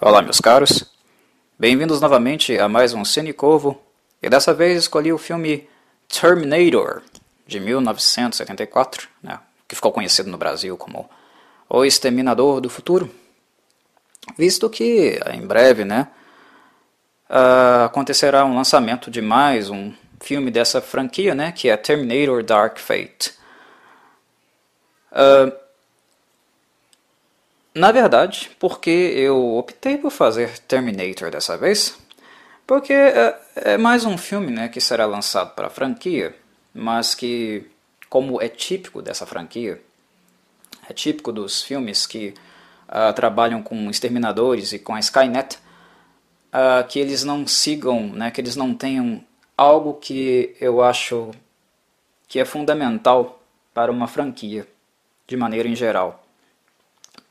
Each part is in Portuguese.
Olá, meus caros. Bem-vindos novamente a mais um Cine Corvo. E dessa vez escolhi o filme Terminator, de 1974, né, que ficou conhecido no Brasil como O Exterminador do Futuro. Visto que em breve né, uh, acontecerá um lançamento de mais um filme dessa franquia, né, que é Terminator Dark Fate. Uh, na verdade, porque eu optei por fazer Terminator dessa vez, porque é, é mais um filme né, que será lançado para a franquia, mas que, como é típico dessa franquia, é típico dos filmes que uh, trabalham com exterminadores e com a Skynet, uh, que eles não sigam, né, que eles não tenham algo que eu acho que é fundamental para uma franquia, de maneira em geral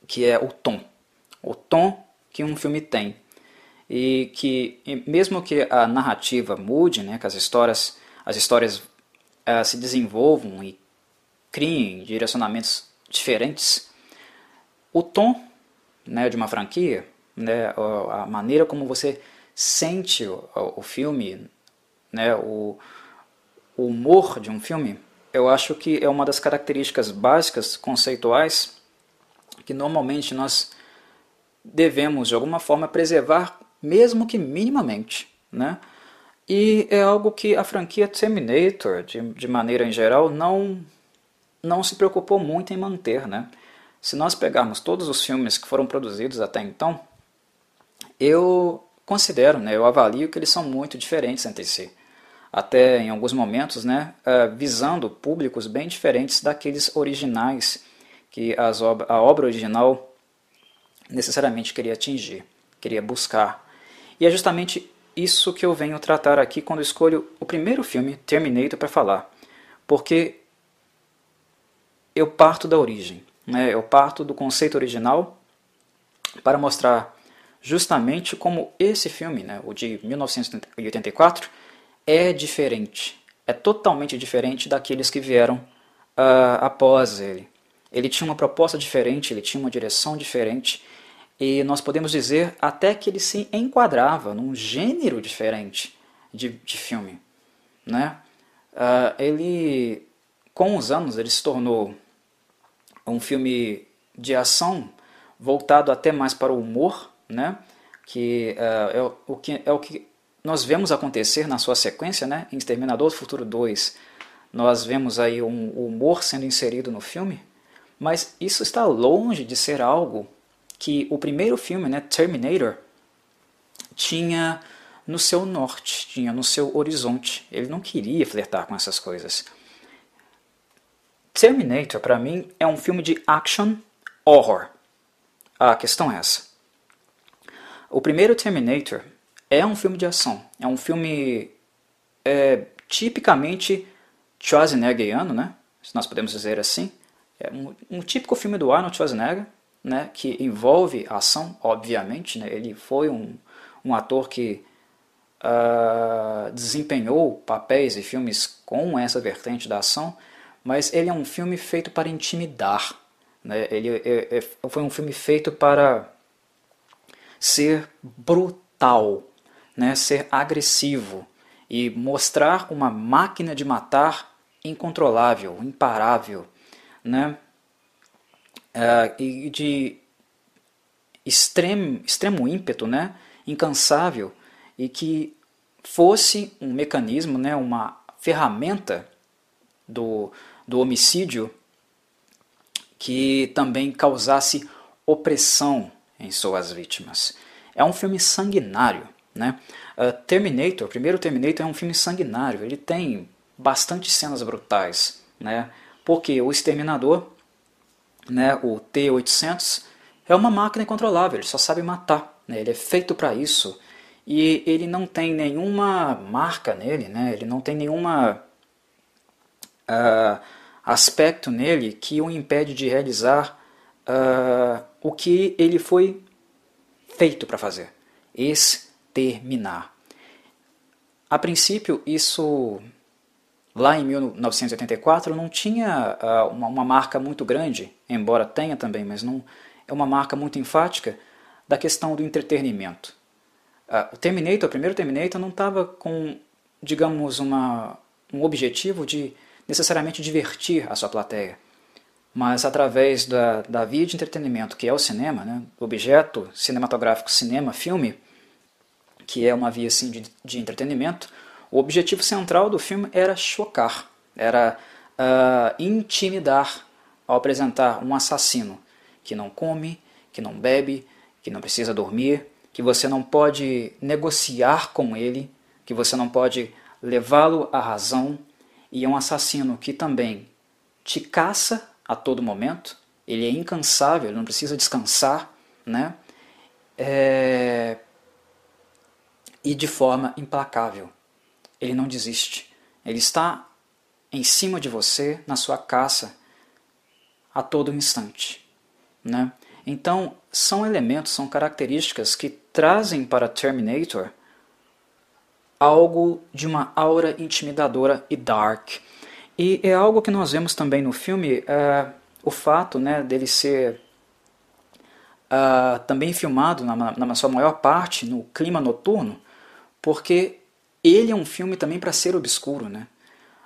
que é o tom. O tom que um filme tem. E que, mesmo que a narrativa mude, né, que as histórias, as histórias uh, se desenvolvam e criem direcionamentos diferentes, o tom né, de uma franquia, né, a maneira como você sente o, o filme, né, o, o humor de um filme, eu acho que é uma das características básicas, conceituais, que normalmente nós devemos de alguma forma preservar, mesmo que minimamente, né? E é algo que a franquia Terminator, de, de maneira em geral, não, não se preocupou muito em manter, né? Se nós pegarmos todos os filmes que foram produzidos até então, eu considero, né, eu avalio que eles são muito diferentes entre si. Até em alguns momentos, né, uh, visando públicos bem diferentes daqueles originais que as a obra original necessariamente queria atingir, queria buscar. E é justamente isso que eu venho tratar aqui quando escolho o primeiro filme, Terminator, para falar. Porque eu parto da origem, né? eu parto do conceito original para mostrar justamente como esse filme, né, o de 1984, é diferente. É totalmente diferente daqueles que vieram uh, após ele. Ele tinha uma proposta diferente, ele tinha uma direção diferente, e nós podemos dizer até que ele se enquadrava num gênero diferente de, de filme. Né? Uh, ele, com os anos, ele se tornou um filme de ação voltado até mais para o humor, né? que, uh, é, o que é o que nós vemos acontecer na sua sequência, né? em Exterminador do Futuro 2, nós vemos aí um humor sendo inserido no filme, mas isso está longe de ser algo que o primeiro filme, né, Terminator, tinha no seu norte, tinha no seu horizonte. Ele não queria flertar com essas coisas. Terminator, para mim, é um filme de action horror. A questão é essa. O primeiro Terminator é um filme de ação. É um filme é, tipicamente Schwarzeneggeriano, né? Se nós podemos dizer assim. É um, um, típico filme do Arnold Schwarzenegger, né, que envolve ação, obviamente. Né, ele foi um, um ator que uh, desempenhou papéis e filmes com essa vertente da ação, mas ele é um filme feito para intimidar. Né, ele é, é, foi um filme feito para ser brutal, né, ser agressivo e mostrar uma máquina de matar incontrolável, imparável, né? Uh, e de extremo, extremo ímpeto, né? incansável, e que fosse um mecanismo, né? uma ferramenta do, do homicídio que também causasse opressão em suas vítimas. É um filme sanguinário. Né? Uh, Terminator, o primeiro Terminator é um filme sanguinário, ele tem bastante cenas brutais. Né? Porque o exterminador, né, o T-800, é uma máquina incontrolável, ele só sabe matar. Né, ele é feito para isso. E ele não tem nenhuma marca nele, né, ele não tem nenhuma uh, aspecto nele que o impede de realizar uh, o que ele foi feito para fazer: exterminar. A princípio, isso Lá em 1984 não tinha uh, uma, uma, marca muito grande, embora tenha também, mas não é uma marca muito enfática da questão do entretenimento. Uh, o Terminator, o primeiro Terminator, não estava com, digamos, uma, um objetivo de necessariamente divertir a sua plateia, mas através da, da via de entretenimento, que é o cinema, né, objeto cinematográfico, cinema, filme, que é uma via assim, de, de entretenimento, o objetivo central do filme era chocar, era uh, intimidar ao apresentar um assassino que não come, que não bebe, que não precisa dormir, que você não pode negociar com ele, que você não pode levá-lo à razão, e é um assassino que também te caça a todo momento, ele é incansável, ele não precisa descansar, né? É... E de forma implacável. Ele não desiste. Ele está em cima de você, na sua caça, a todo instante. Né? Então, são elementos, são características que trazem para Terminator algo de uma aura intimidadora e dark. E é algo que nós vemos também no filme, é, o fato né, dele ser uh, também filmado, na, na sua maior parte, no clima noturno, porque ele é um filme também para ser obscuro. Né?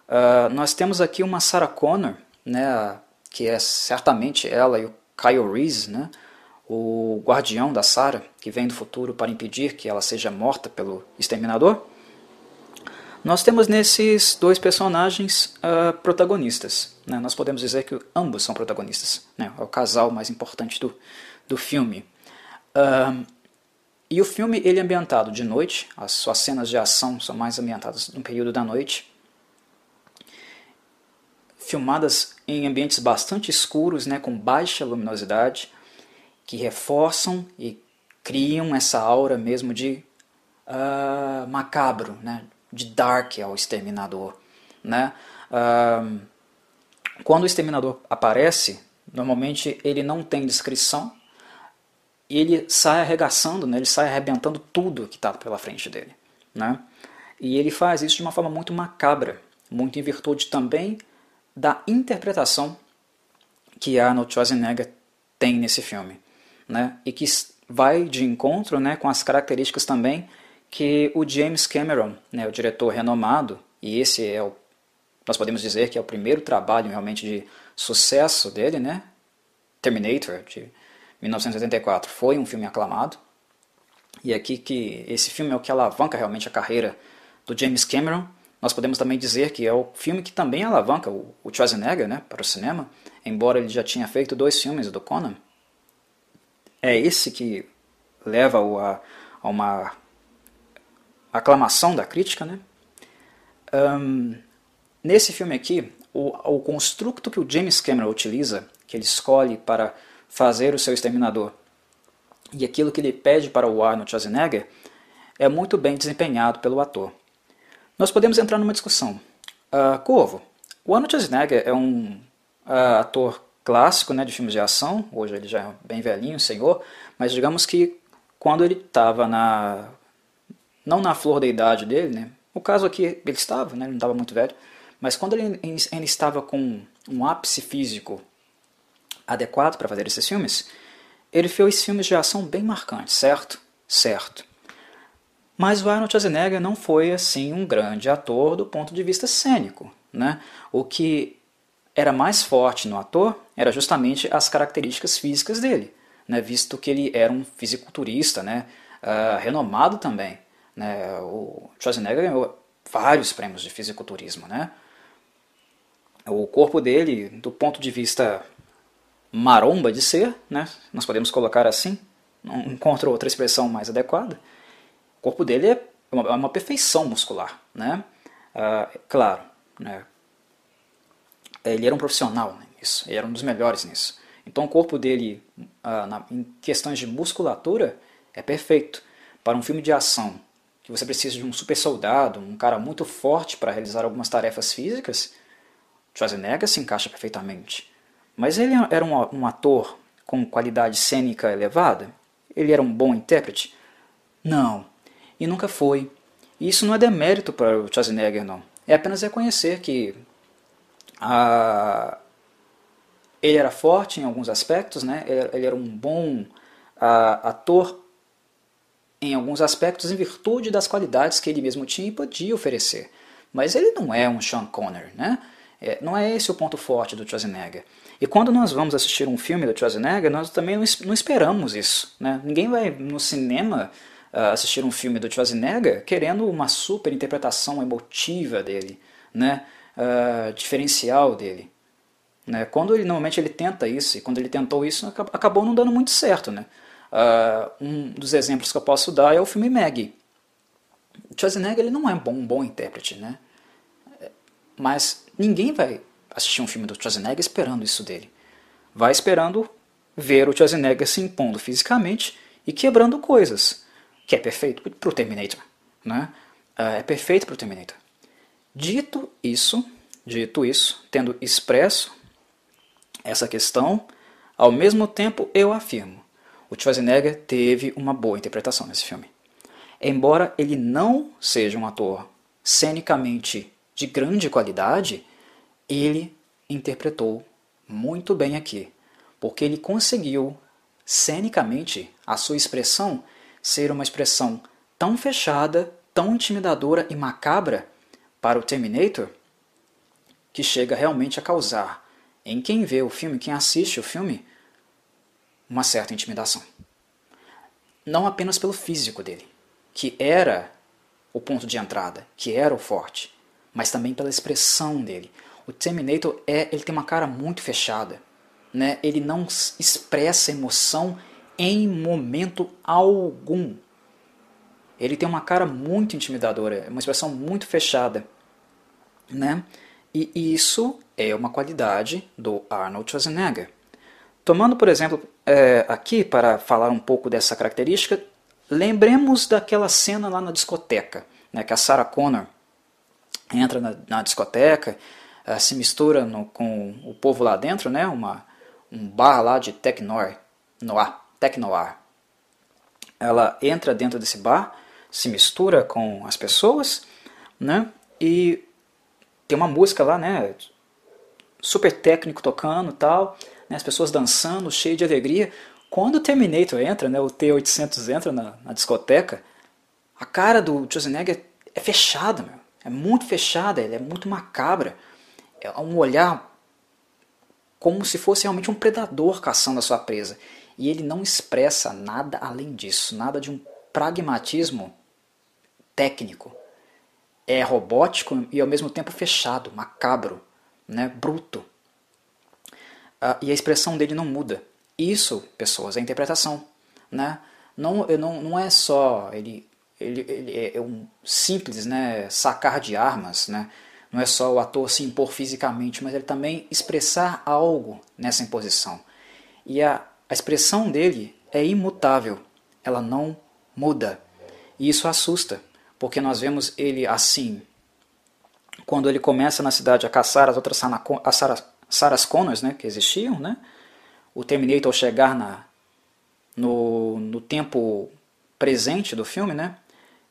Uh, nós temos aqui uma Sarah Connor, né, que é certamente ela e o Kyle Reese, né, o guardião da Sarah, que vem do futuro para impedir que ela seja morta pelo exterminador. Nós temos nesses dois personagens uh, protagonistas. Né? Nós podemos dizer que ambos são protagonistas. Né? É o casal mais importante do, do filme. Uh, e o filme ele é ambientado de noite, as suas cenas de ação são mais ambientadas no período da noite filmadas em ambientes bastante escuros, né, com baixa luminosidade, que reforçam e criam essa aura mesmo de uh, macabro, né, de dark ao exterminador. Né? Uh, quando o exterminador aparece, normalmente ele não tem descrição ele sai arregaçando, né, ele sai arrebentando tudo que está pela frente dele. Né? E ele faz isso de uma forma muito macabra, muito em virtude também da interpretação que Arnold Schwarzenegger tem nesse filme, né? E que vai de encontro, né, com as características também que o James Cameron, né, o diretor renomado, e esse é o nós podemos dizer que é o primeiro trabalho realmente de sucesso dele, né? Terminator de 1984 foi um filme aclamado. E aqui que esse filme é o que alavanca realmente a carreira do James Cameron nós podemos também dizer que é o filme que também alavanca o, o Schwarzenegger né, para o cinema, embora ele já tinha feito dois filmes do Conan. É esse que leva a, a uma aclamação da crítica. Né? Um, nesse filme aqui, o, o construto que o James Cameron utiliza, que ele escolhe para fazer o seu Exterminador, e aquilo que ele pede para o Arnold Schwarzenegger, é muito bem desempenhado pelo ator. Nós podemos entrar numa discussão. Uh, Corvo, o Arnold Schwarzenegger é um uh, ator clássico né, de filmes de ação, hoje ele já é bem velhinho, senhor, mas digamos que quando ele estava na... não na flor da idade dele, né, o caso aqui ele estava, né, ele não estava muito velho, mas quando ele, ele estava com um ápice físico adequado para fazer esses filmes, ele fez filmes de ação bem marcantes, certo? Certo. Mas o Arnold Schwarzenegger não foi assim um grande ator do ponto de vista cênico. Né? O que era mais forte no ator era justamente as características físicas dele, né? visto que ele era um fisiculturista né? Uh, renomado também. Né? O Schwarzenegger ganhou vários prêmios de fisiculturismo. Né? O corpo dele, do ponto de vista maromba de ser, né? nós podemos colocar assim, não encontro outra expressão mais adequada, o corpo dele é uma, é uma perfeição muscular, né? Uh, claro, né? ele era um profissional nisso, ele era um dos melhores nisso. Então o corpo dele, uh, na, em questões de musculatura, é perfeito. Para um filme de ação, que você precisa de um super soldado, um cara muito forte para realizar algumas tarefas físicas, Schwarzenegger se encaixa perfeitamente. Mas ele era um, um ator com qualidade cênica elevada? Ele era um bom intérprete? Não, e nunca foi. E isso não é demérito para o Schwarzenegger, não. É apenas reconhecer que a... ele era forte em alguns aspectos, né? ele era um bom ator em alguns aspectos em virtude das qualidades que ele mesmo tinha e podia oferecer. Mas ele não é um Sean Connery, né? É, não é esse o ponto forte do Schwarzenegger. E quando nós vamos assistir um filme do Schwarzenegger, nós também não, esperamos isso. Né? Ninguém vai no cinema uh, assistir um filme do Schwarzenegger querendo uma super interpretação emotiva dele, né? Uh, diferencial dele. Né? Quando ele normalmente ele tenta isso, e quando ele tentou isso, acabou não dando muito certo. Né? Uh, um dos exemplos que eu posso dar é o filme Maggie. O Schwarzenegger ele não é um bom, um bom intérprete, né? mas ninguém vai assistir um filme do Schwarzenegger esperando isso dele. Vai esperando ver o Schwarzenegger se impondo fisicamente e quebrando coisas, que é perfeito para o Terminator. Né? Uh, é perfeito para o Terminator. Dito isso, dito isso, tendo expresso essa questão, ao mesmo tempo eu afirmo, o Schwarzenegger teve uma boa interpretação nesse filme. Embora ele não seja um ator cenicamente de grande qualidade, ele interpretou muito bem aqui, porque ele conseguiu, cenicamente, a sua expressão ser uma expressão tão fechada, tão intimidadora e macabra para o Terminator, que chega realmente a causar em quem vê o filme, quem assiste o filme, uma certa intimidação. Não apenas pelo físico dele, que era o ponto de entrada, que era o forte, mas também pela expressão dele, o Terminator é, ele tem uma cara muito fechada, né? Ele não expressa emoção em momento algum. Ele tem uma cara muito intimidadora, uma expressão muito fechada, né? E isso é uma qualidade do Arnold Schwarzenegger. Tomando, por exemplo, é, aqui para falar um pouco dessa característica, lembremos daquela cena lá na discoteca, né, que a Sarah Connor entra na, na discoteca uh, se mistura no, com o povo lá dentro, né? Uma, um bar lá de Tecnoir, Noir, Tecnoir. Ela entra dentro desse bar, se mistura com as pessoas, né? E tem uma música lá, né? Super técnico tocando tal, né? as pessoas dançando, cheio de alegria. Quando o Terminator entra, né? O T-800 entra na, na discoteca, a cara do Schwarzenegger é fechada, meu. É muito fechada, ele é muito macabra um olhar como se fosse realmente um predador caçando a sua presa. E ele não expressa nada além disso, nada de um pragmatismo técnico. É robótico e ao mesmo tempo fechado, macabro, né, bruto. Ah, e a expressão dele não muda. Isso, pessoas, é interpretação. Né? Não, não, não é só ele, ele, ele é um simples né, sacar de armas, né? Não é só o ator se impor fisicamente, mas ele também expressar algo nessa imposição. E a, a expressão dele é imutável, ela não muda. E isso assusta, porque nós vemos ele assim, quando ele começa na cidade a caçar as outras as Sarah, Connors né, que existiam, né? o Terminator chegar na, no, no tempo presente do filme, né?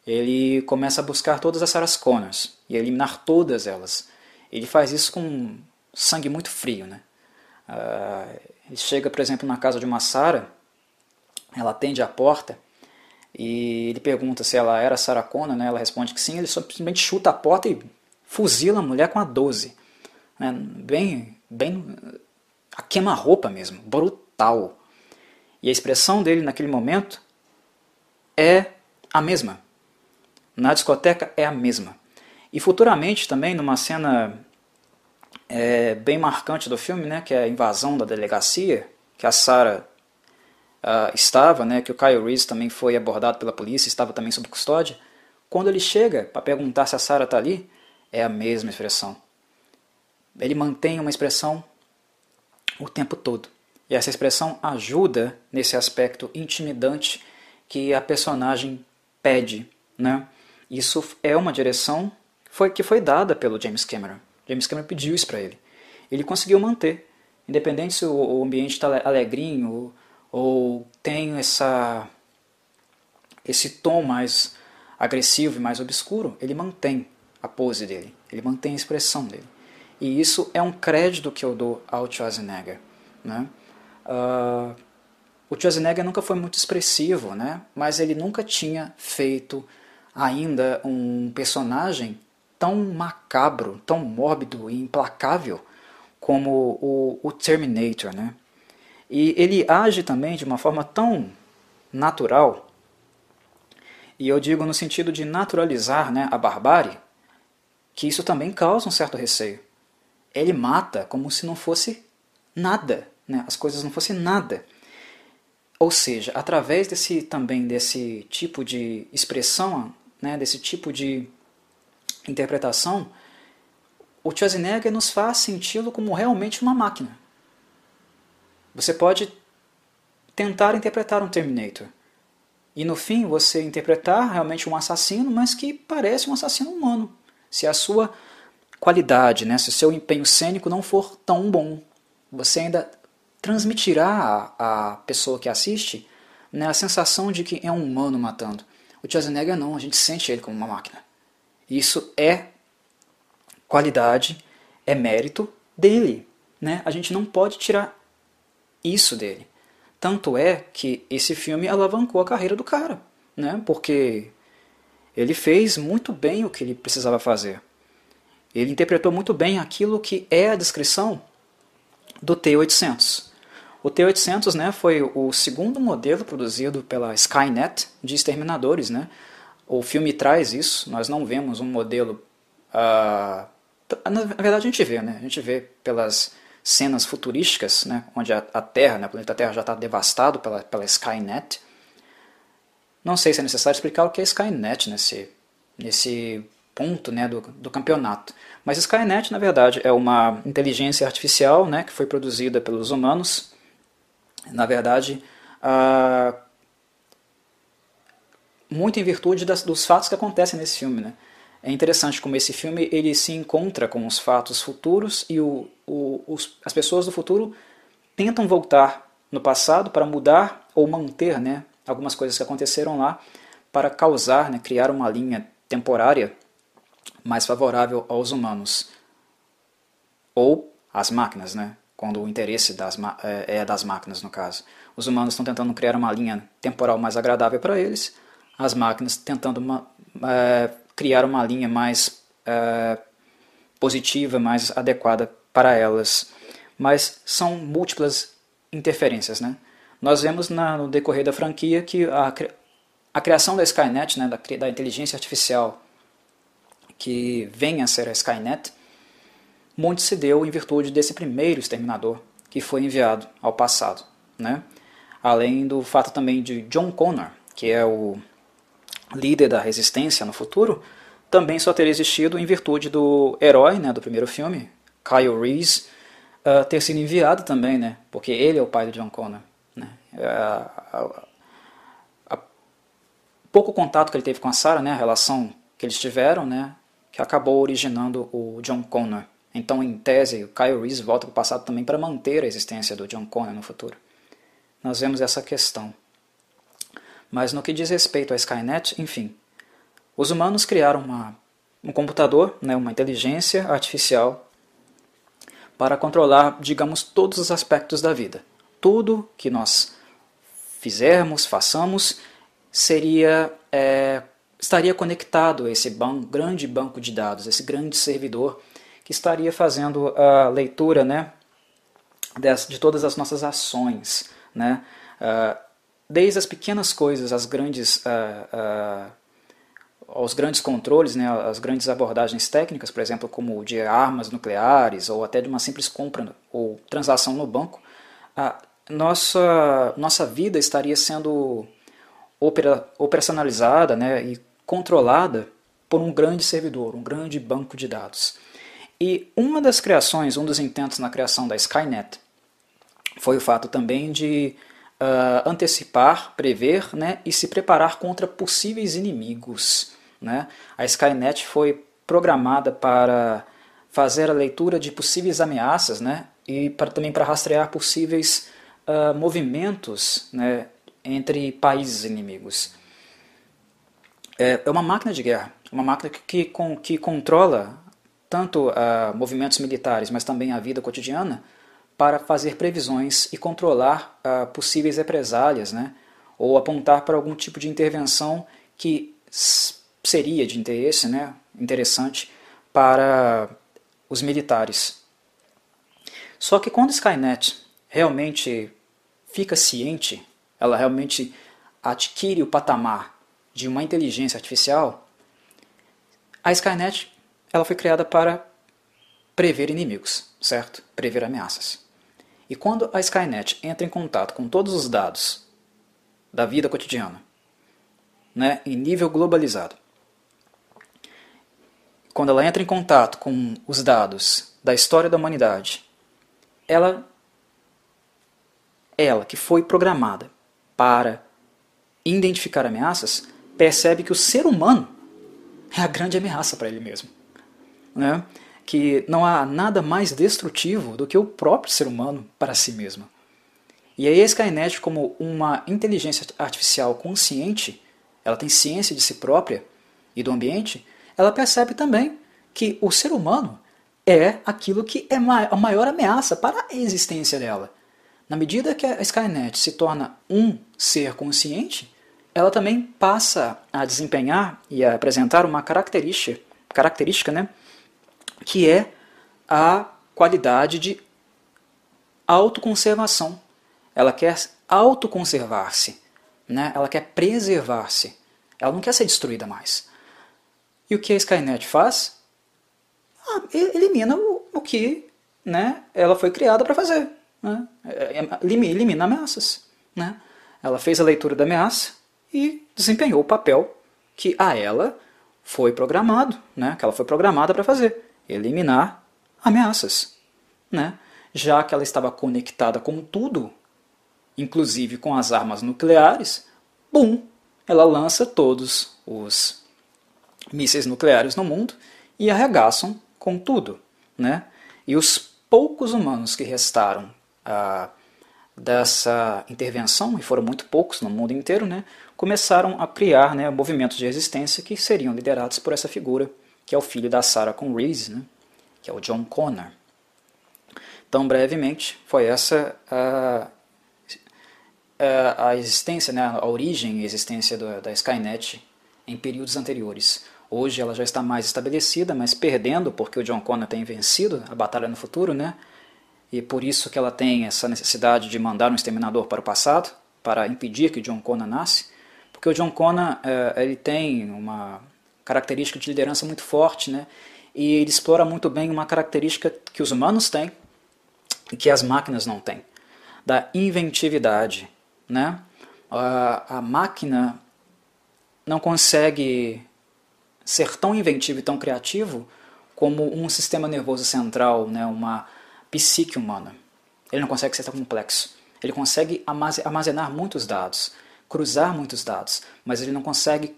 Ele começa a buscar todas as Sarah Connors e eliminar todas elas. Ele faz isso com sangue muito frio. Né? Uh, ele chega, por exemplo, na casa de uma Sarah, ela atende a porta e ele pergunta se ela era Sarah Connor, né? ela responde que sim, ele simplesmente chuta a porta e fuzila a mulher com a 12. Né? Bem, bem a queima-roupa mesmo, brutal. E a expressão dele naquele momento é a mesma na discoteca é a mesma. E futuramente também, numa cena é, bem marcante do filme, né, que é a invasão da delegacia, que a Sarah uh, estava, né, que o Kyle Reese também foi abordado pela polícia, estava também sob custódia, quando ele chega para perguntar se a Sarah está ali, é a mesma expressão. Ele mantém uma expressão o tempo todo. E essa expressão ajuda nesse aspecto intimidante que a personagem pede, né? Isso é uma direção foi, que foi dada pelo James Cameron. James Cameron pediu isso para ele. Ele conseguiu manter. Independente se o, o ambiente está alegrinho ou, ou tem essa, esse tom mais agressivo e mais obscuro, ele mantém a pose dele, ele mantém a expressão dele. E isso é um crédito que eu dou ao Schwarzenegger. Né? Uh, o Schwarzenegger nunca foi muito expressivo, né? mas ele nunca tinha feito ainda um personagem tão macabro, tão mórbido e implacável como o, o Terminator. Né? E ele age também de uma forma tão natural, e eu digo no sentido de naturalizar né, a barbárie, que isso também causa um certo receio. Ele mata como se não fosse nada, né? as coisas não fossem nada. Ou seja, através desse também desse tipo de expressão, né, desse tipo de interpretação, o Schwarzenegger nos faz senti-lo como realmente uma máquina. Você pode tentar interpretar um Terminator. E no fim você interpretar realmente um assassino, mas que parece um assassino humano. Se a sua qualidade, né, se o seu empenho cênico não for tão bom, você ainda transmitirá à, pessoa que assiste né, a sensação de que é um humano matando. O Schwarzenegger não, a gente sente ele como uma máquina. Isso é qualidade, é mérito dele. Né? A gente não pode tirar isso dele. Tanto é que esse filme alavancou a carreira do cara, né? porque ele fez muito bem o que ele precisava fazer. Ele interpretou muito bem aquilo que é a descrição do T-800. O T-800 né, foi o segundo modelo produzido pela Skynet de exterminadores. Né? O filme traz isso, nós não vemos um modelo... Uh, na verdade a gente vê, né? a gente vê pelas cenas futurísticas, né, onde a, a Terra, né, o planeta Terra já está devastado pela, pela Skynet. Não sei se é necessário explicar o que é Skynet nesse, nesse ponto né, do, do campeonato. Mas Skynet, na verdade, é uma inteligência artificial né, que foi produzida pelos humanos na verdade, muito em virtude das, dos fatos que acontecem nesse filme. Né? É interessante como esse filme ele se encontra com os fatos futuros e o, o, os, as pessoas do futuro tentam voltar no passado para mudar ou manter né, algumas coisas que aconteceram lá para causar, né, criar uma linha temporária mais favorável aos humanos ou às máquinas, né? Quando o interesse das, é, é das máquinas, no caso. Os humanos estão tentando criar uma linha temporal mais agradável para eles, as máquinas tentando uma, é, criar uma linha mais é, positiva, mais adequada para elas. Mas são múltiplas interferências. Né? Nós vemos na, no decorrer da franquia que a, a criação da Skynet, né, da, da inteligência artificial que vem a ser a Skynet, muito se deu em virtude desse primeiro exterminador que foi enviado ao passado. Né? Além do fato também de John Connor, que é o líder da resistência no futuro, também só teria existido em virtude do herói né, do primeiro filme, Kyle Reese, uh, ter sido enviado também, né, porque ele é o pai do John Connor. Né? Uh, uh, pouco contato que ele teve com a Sarah, né, a relação que eles tiveram, né, que acabou originando o John Connor. Então, em tese, o Kyle Reese volta para o passado também para manter a existência do John Connor no futuro. Nós vemos essa questão. Mas no que diz respeito à Skynet, enfim, os humanos criaram uma, um computador, né, uma inteligência artificial, para controlar, digamos, todos os aspectos da vida. Tudo que nós fizermos, façamos, seria é, estaria conectado a esse ban grande banco de dados, esse grande servidor que estaria fazendo a leitura né, de todas as nossas ações, né, uh, desde as pequenas coisas às grandes, uh, uh, aos grandes controles, né, as grandes abordagens técnicas, por exemplo, como de armas nucleares ou até de uma simples compra ou transação no banco, nossa, nossa vida estaria sendo opera, operacionalizada né, e controlada por um grande servidor, um grande banco de dados. E uma das criações, um dos intentos na criação da Skynet, foi o fato também de uh, antecipar, prever né, e se preparar contra possíveis inimigos. Né? A Skynet foi programada para fazer a leitura de possíveis ameaças né, e também para rastrear possíveis uh, movimentos né, entre países inimigos. É, é uma máquina de guerra, uma máquina que, que, que controla tanto a movimentos militares, mas também a vida cotidiana, para fazer previsões e controlar uh, possíveis represálias, né? ou apontar para algum tipo de intervenção que seria de interesse, né? interessante para os militares. Só que quando Skynet realmente fica ciente, ela realmente adquire o patamar de uma inteligência artificial, a Skynet ela foi criada para prever inimigos, certo? Prever ameaças. E quando a Skynet entra em contato com todos os dados da vida cotidiana, né, em nível globalizado, quando ela entra em contato com os dados da história da humanidade, ela ela que foi programada para identificar ameaças, percebe que o ser humano é a grande ameaça para ele mesmo. Né? Que não há nada mais destrutivo do que o próprio ser humano para si mesmo. E aí a Skynet, como uma inteligência artificial consciente, ela tem ciência de si própria e do ambiente, ela percebe também que o ser humano é aquilo que é a maior ameaça para a existência dela. Na medida que a Skynet se torna um ser consciente, ela também passa a desempenhar e a apresentar uma característica, característica né, que é a qualidade de autoconservação. Ela quer autoconservar-se, né? ela quer preservar-se, ela não quer ser destruída mais. E o que a Skynet faz? Ah, elimina o, que né, ela foi criada para fazer. Né? É, é, elimina ameaças. Né? Ela fez a leitura da ameaça e desempenhou o papel que a ela foi programado, né? que ela foi programada para fazer, eliminar ameaças. Né? Já que ela estava conectada com tudo, inclusive com as armas nucleares, bum, ela lança todos os mísseis nucleares no mundo e arregaçam com tudo. Né? E os poucos humanos que restaram ah, dessa intervenção, e foram muito poucos no mundo inteiro, né, começaram a criar né, movimentos de resistência que seriam liderados por essa figura, que é o filho da Sarah Conrees, né, que é o John Connor. Então, brevemente, foi essa a, a, a existência, né, a origem e existência do, da Skynet em períodos anteriores. Hoje ela já está mais estabelecida, mas perdendo, porque o John Connor tem vencido a batalha no futuro, né? e por isso que ela tem essa necessidade de mandar um exterminador para o passado, para impedir que John Connor nasce, porque o John Connor é, ele tem uma característica de liderança muito forte, né? e ele explora muito bem uma característica que os humanos têm e que as máquinas não têm, da inventividade. Né? A, máquina não consegue ser tão inventivo e tão criativo como um sistema nervoso central, né? uma psique humana. Ele não consegue ser tão complexo. Ele consegue armazenar muitos dados, cruzar muitos dados, mas ele não consegue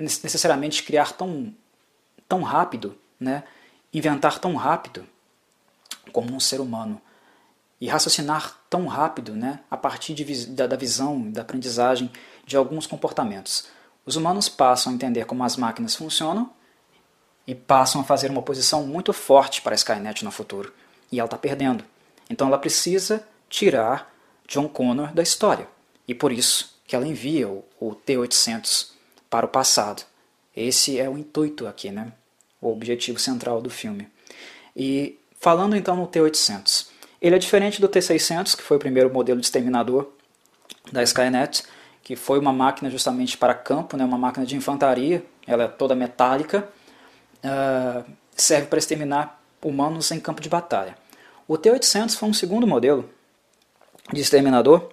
necessariamente criar tão, tão rápido, né? inventar tão rápido como um ser humano e raciocinar tão rápido né? a partir de, da, da visão, da aprendizagem de alguns comportamentos. Os humanos passam a entender como as máquinas funcionam e passam a fazer uma oposição muito forte para a Skynet no futuro e ela está perdendo. Então ela precisa tirar John Connor da história. E por isso que ela envia o, o T-800 para o passado. Esse é o intuito aqui, né? o objetivo central do filme. E falando então no T-800, ele é diferente do T-600, que foi o primeiro modelo de exterminador da Skynet, que foi uma máquina justamente para campo, né? uma máquina de infantaria, ela é toda metálica, uh, serve para exterminar humanos em campo de batalha. O T-800 foi um segundo modelo de exterminador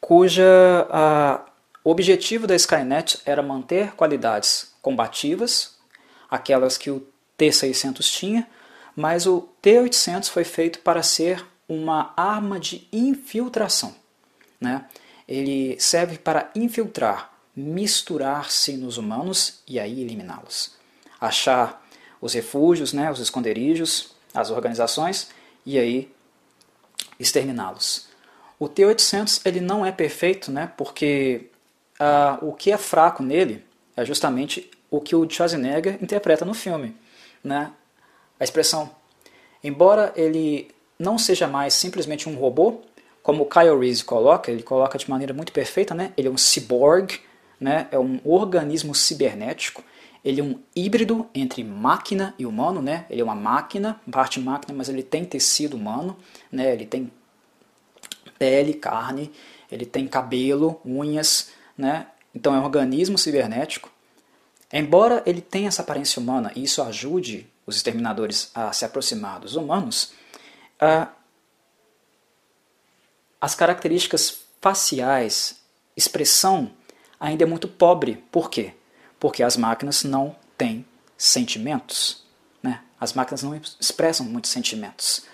cuja a, o objetivo da Skynet era manter qualidades combativas, aquelas que o T-600 tinha, mas o T-800 foi feito para ser uma arma de infiltração. Né? Ele serve para infiltrar, misturar-se nos humanos e aí eliminá-los. Achar os refúgios, né, os esconderijos, as organizações e aí exterminá-los. O T-800 ele não é perfeito, né, porque ah, o que é fraco nele é justamente o que o Schwarzenegger interpreta no filme, né, a expressão. Embora ele não seja mais simplesmente um robô, como o Kyle Reese coloca, ele coloca de maneira muito perfeita, né? Ele é um cyborg, né? É um organismo cibernético. Ele é um híbrido entre máquina e humano, né? Ele é uma máquina, parte máquina, mas ele tem tecido humano, né? Ele tem pele, carne, ele tem cabelo, unhas, né? Então é um organismo cibernético. Embora ele tenha essa aparência humana e isso ajude os exterminadores a se aproximar dos humanos, uh, as características faciais, expressão, ainda é muito pobre. Por quê? Porque as máquinas não têm sentimentos. Né? As máquinas não expressam muitos sentimentos.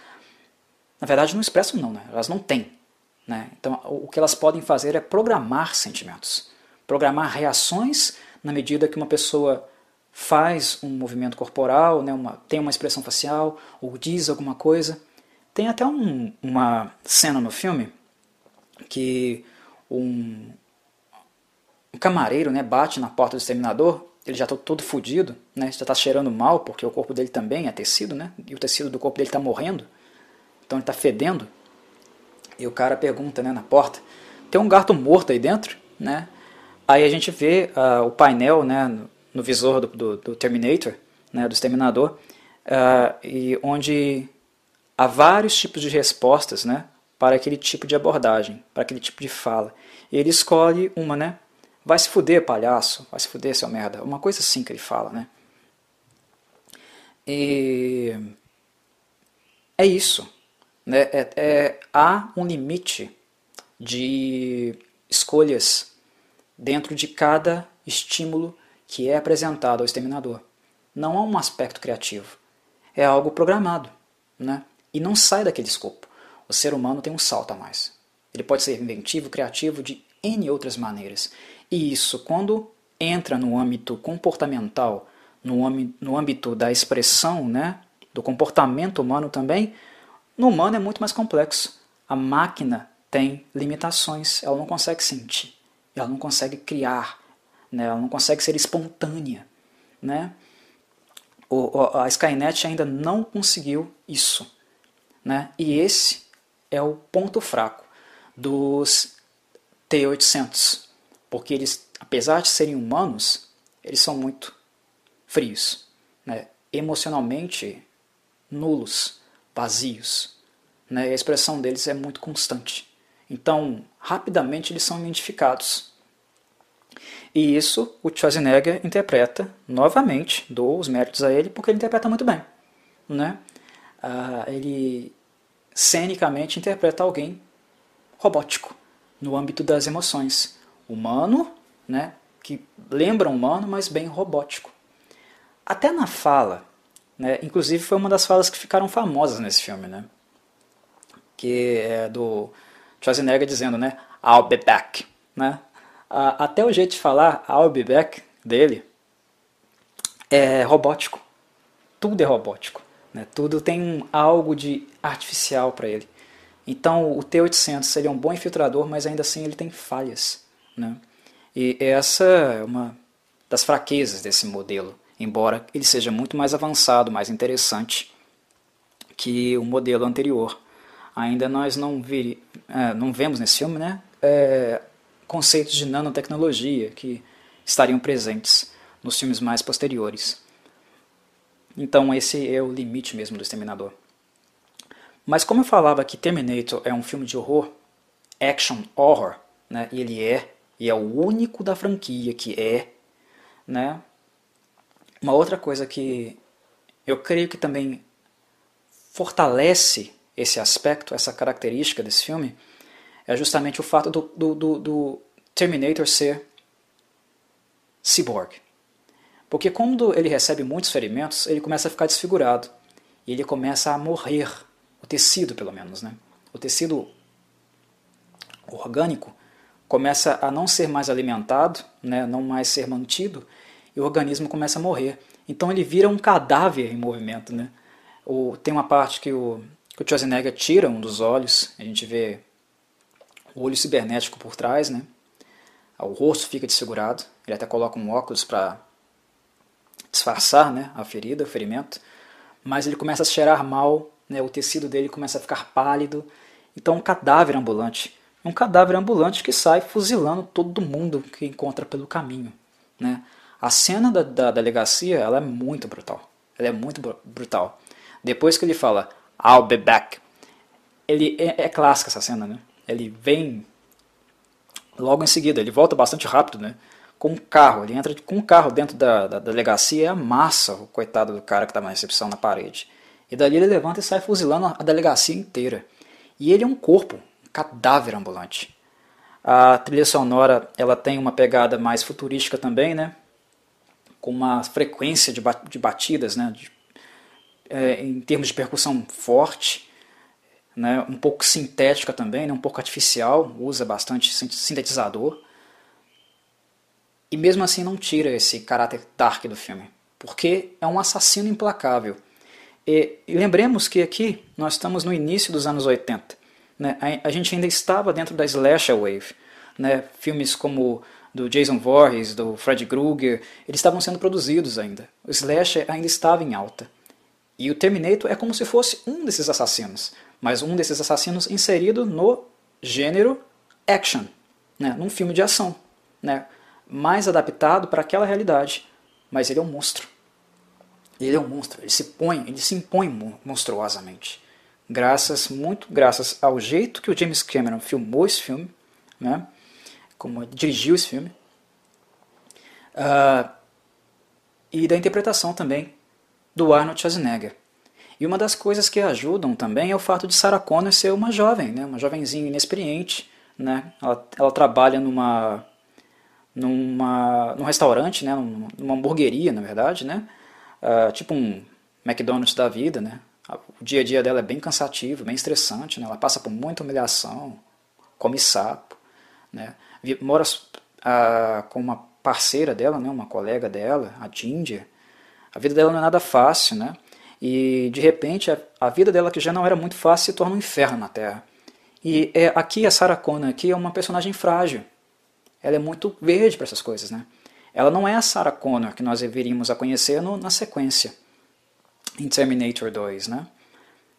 Na verdade, não expressam, não, né? elas não têm. Né? Então, o que elas podem fazer é programar sentimentos, programar reações na medida que uma pessoa faz um movimento corporal, né, uma, tem uma expressão facial ou diz alguma coisa. Tem até um, uma cena no filme que um, um camareiro né, bate na porta do exterminador, ele já está todo fodido, né, já está cheirando mal, porque o corpo dele também é tecido, né, e o tecido do corpo dele está morrendo, então ele está fedendo. E o cara pergunta né, na porta, tem um gato morto aí dentro? Né? Aí a gente vê uh, o painel né, no, no visor do, do, do, Terminator, né, do Exterminador, uh, e onde há vários tipos de respostas né, para aquele tipo de abordagem, para aquele tipo de fala. E ele escolhe uma, né? Vai se fuder, palhaço, vai se fuder, seu merda. Uma coisa assim que ele fala, né? E é isso. Né? É, é, há um limite de escolhas dentro de cada estímulo que é apresentado ao exterminador. Não há um aspecto criativo. É algo programado. Né? E não sai daquele escopo o ser humano tem um salto a mais. Ele pode ser inventivo, criativo de N outras maneiras. E isso, quando entra no âmbito comportamental, no âmbito, no âmbito da expressão, né, do comportamento humano também, no humano é muito mais complexo. A máquina tem limitações, ela não consegue sentir, ela não consegue criar, né, ela não consegue ser espontânea. Né? O, a Skynet ainda não conseguiu isso. Né? E esse é o ponto fraco dos T-800, porque eles, apesar de serem humanos, eles são muito frios, né? emocionalmente nulos, vazios. Né? a expressão deles é muito constante. Então, rapidamente eles são identificados. E isso o Schwarzenegger interpreta novamente, dou os méritos a ele, porque ele interpreta muito bem. Né? Ah, ele cenicamente interpreta alguém robótico, no âmbito das emoções. Humano, né, que lembra um humano, mas bem robótico. Até na fala, né, inclusive foi uma das falas que ficaram famosas nesse filme, né, que é do Schwarzenegger dizendo, né, I'll be back. Né, até o jeito de falar I'll be back dele é robótico. Tudo é robótico. Né? Tudo tem algo de artificial para ele. Então o T800 seria um bom infiltrador, mas ainda assim ele tem falhas. Né? E essa é uma das fraquezas desse modelo, embora ele seja muito mais avançado, mais interessante que o modelo anterior. Ainda nós não, vi, é, não vemos nesse filme né, é, conceitos de nanotecnologia que estariam presentes nos filmes mais posteriores. Então esse é o limite mesmo do Exterminador. Mas como eu falava que Terminator é um filme de horror, action horror, né, e ele é, e é o único da franquia que é, né, uma outra coisa que eu creio que também fortalece esse aspecto, essa característica desse filme, é justamente o fato do, do, do, do Terminator ser cyborg. Porque quando ele recebe muitos ferimentos, ele começa a ficar desfigurado. E ele começa a morrer. O tecido, pelo menos. Né? O tecido orgânico começa a não ser mais alimentado, né? não mais ser mantido, e o organismo começa a morrer. Então ele vira um cadáver em movimento. Né? O, tem uma parte que o, que o Schwarzenegger tira um dos olhos, a gente vê o olho cibernético por trás, né? o rosto fica desfigurado, ele até coloca um óculos para disfarçar né, a ferida, o ferimento, mas ele começa a cheirar mal, né, o tecido dele começa a ficar pálido. Então, um cadáver ambulante. Um cadáver ambulante que sai fuzilando todo mundo que encontra pelo caminho. Né? A cena da, da delegacia ela é muito brutal. Ela é muito brutal. Depois que ele fala, I'll be back, ele é, é clássica essa cena, né? Ele vem logo em seguida, ele volta bastante rápido, né? Com um carro, ele entra com um carro dentro da, da, da delegacia e amassa o coitado do cara que estava na recepção na parede. E dali ele levanta e sai fuzilando a delegacia inteira. E ele é um corpo, um cadáver ambulante. A trilha sonora ela tem uma pegada mais futurística também, né? Com uma frequência de batidas, né? De, é, em termos de percussão forte, né? um pouco sintética também, né? um pouco artificial, usa bastante sintetizador. E mesmo assim não tira esse caráter dark do filme, porque é um assassino implacável. E, e lembremos que aqui nós estamos no início dos anos 80. Né? A, a gente ainda estava dentro da slasher wave. Né? Filmes como do Jason Voorhees, do Fred Krueger, eles estavam sendo produzidos ainda. O slasher ainda estava em alta. E o Terminator é como se fosse um desses assassinos, mas um desses assassinos inserido no gênero action, né? num filme de ação, né? mais adaptado para aquela realidade. Mas ele é um monstro. Ele é um monstro, ele se põe, ele se impõe monstruosamente. Graças, muito graças ao jeito que o James Cameron filmou esse filme, né? Como dirigiu esse filme, uh, e da interpretação também do Arnold Schwarzenegger. E uma das coisas que ajudam também é o fato de Sarah Connor ser uma jovem, né, uma jovenzinha inexperiente. Né? Ela, ela trabalha numa, numa, num restaurante, né, numa hamburgueria, na verdade, né? Uh, tipo um McDonald's da vida. Né? O dia a dia dela é bem cansativo, bem estressante. Né? Ela passa por muita humilhação, come sapo. Né? Mora com uma parceira dela, né, uma colega dela, a Ginger. A vida dela não é nada fácil, né? E de repente a, a vida dela que já não era muito fácil se torna um inferno na Terra. E é, aqui a Sarah Connor aqui é uma personagem frágil. Ela é muito verde para essas coisas, né? Ela não é a Sarah Connor que nós deveríamos a conhecer no, na sequência em Terminator 2, né?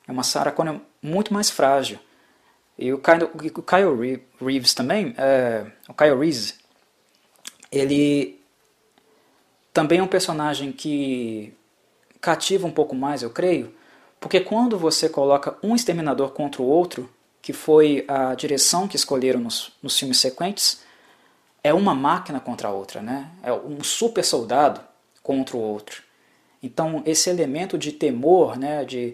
É uma Sarah Connor muito mais frágil. E o Kyle, o Kyle Reeves também, é, o Kyle Reeves, ele também é um personagem que cativa um pouco mais, eu creio, porque quando você coloca um exterminador contra o outro, que foi a direção que escolheram nos, nos filmes sequentes, é uma máquina contra a outra, né? É um super soldado contra o outro. Então esse elemento de temor, né, de,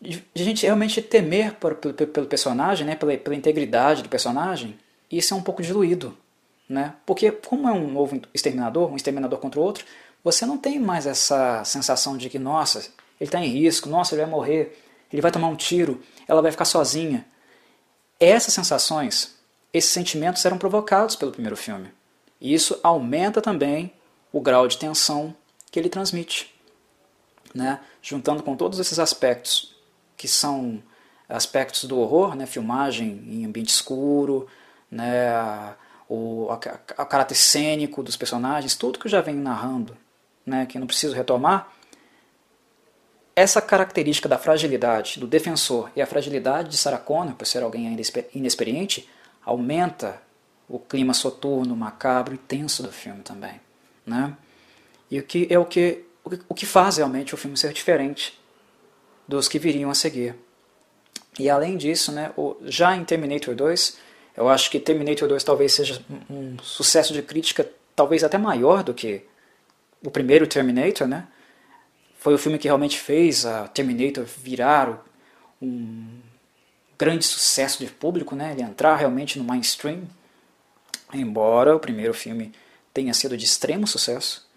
de, a gente realmente temer por, pelo, pelo personagem, né, pela, pela integridade do personagem, isso é um pouco diluído. Né? Porque, como é um novo exterminador, um exterminador contra o outro, você não tem mais essa sensação de que, nossa, ele está em risco, nossa, ele vai morrer, ele vai tomar um tiro, ela vai ficar sozinha. Essas sensações, esses sentimentos eram provocados pelo primeiro filme. E isso aumenta também o grau de tensão que ele transmite. Né? Juntando com todos esses aspectos que são aspectos do horror, né, filmagem em ambiente escuro, né, o a, a, caráter cênico dos personagens, tudo que eu já venho narrando, né, que não preciso retomar, essa característica da fragilidade do defensor e a fragilidade de Sarah Connor, por ser alguém ainda inexperiente, aumenta o clima soturno, macabro e tenso do filme também. Né? E o que é o que, o que faz realmente o filme ser diferente dos que viriam a seguir. E além disso, né, já em Terminator 2, eu acho que Terminator 2 talvez seja um sucesso de crítica talvez até maior do que o primeiro Terminator, né? Foi o filme que realmente fez a Terminator virar um grande sucesso de público, né? Ele entrar realmente no mainstream. Embora o primeiro filme tenha sido de extremo sucesso,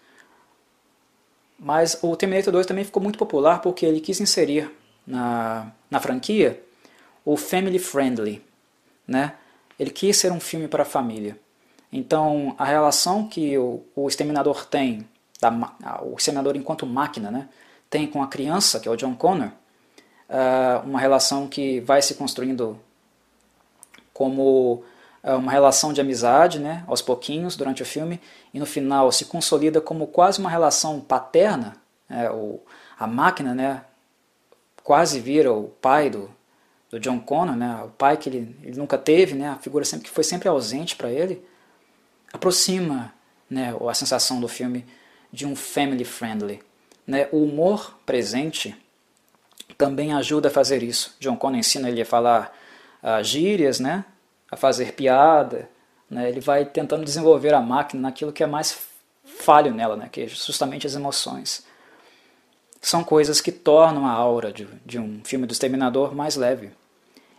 mas o Terminator 2 também ficou muito popular porque ele quis inserir na, na franquia o family friendly. Né? Ele quis ser um filme para a família. Então, a relação que o, o Exterminador tem, da, o Exterminador enquanto máquina, né, tem com a criança, que é o John Connor, uh, uma relação que vai se construindo como uma relação de amizade, né, aos pouquinhos durante o filme, e no final se consolida como quase uma relação paterna, é, o, a máquina, né, quase vira o pai do, do John Connor, né, o pai que ele, ele nunca teve, né, a figura sempre, que foi sempre ausente para ele, aproxima né, a sensação do filme de um family friendly. Né? O humor presente também ajuda a fazer isso. John Connor ensina ele a falar uh, gírias, né? A fazer piada. Né? Ele vai tentando desenvolver a máquina naquilo que é mais falho nela, né? que é justamente as emoções. São coisas que tornam a aura de, de um filme do Exterminador mais leve.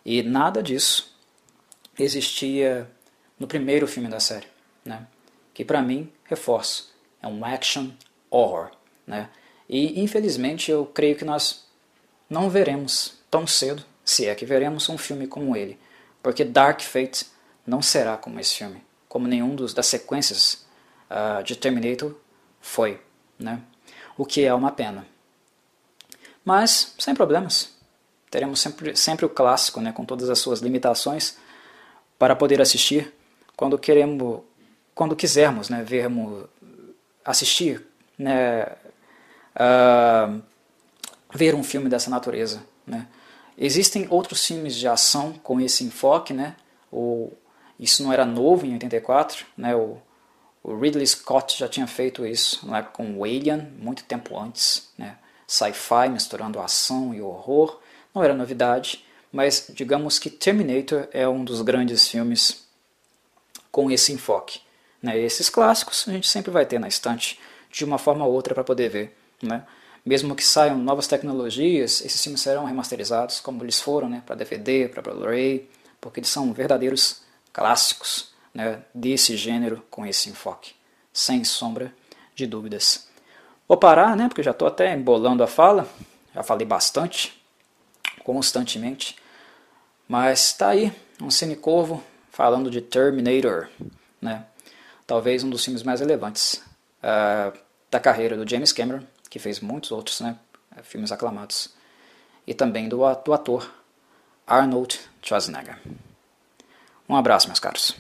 E nada disso existia no primeiro filme da série, né? que para mim, reforço, é um action horror. Né? E infelizmente eu creio que nós não veremos tão cedo, se é que veremos, um filme como ele. Porque Dark Fate não será como esse filme, como nenhum dos, das sequências uh, de Terminator foi. Né? O que é uma pena. Mas, sem problemas. Teremos sempre, sempre o clássico, né, com todas as suas limitações, para poder assistir quando queremos, quando quisermos, né, vermos, assistir, né, uh, ver um filme dessa natureza. Né. Existem outros filmes de ação com esse enfoque, né, o, isso não era novo em 84, né, o, o Ridley Scott já tinha feito isso né, com o Alien, muito tempo antes, né, sci-fi misturando ação e horror, não era novidade, mas digamos que Terminator é um dos grandes filmes com esse enfoque. Né? Esses clássicos a gente sempre vai ter na estante, de uma forma ou outra para poder ver. Né? Mesmo que saiam novas tecnologias, esses filmes serão remasterizados, como eles foram né? para DVD, para Blu-ray, porque eles são verdadeiros clássicos né? desse gênero com esse enfoque, sem sombra de dúvidas. Vou parar, né, porque já estou até embolando a fala, já falei bastante, constantemente, mas está aí, um cinecorvo falando de Terminator, né, talvez um dos filmes mais relevantes uh, da carreira do James Cameron, que fez muitos outros né, é, filmes aclamados, e também do, do ator Arnold Schwarzenegger. Um abraço, meus caros.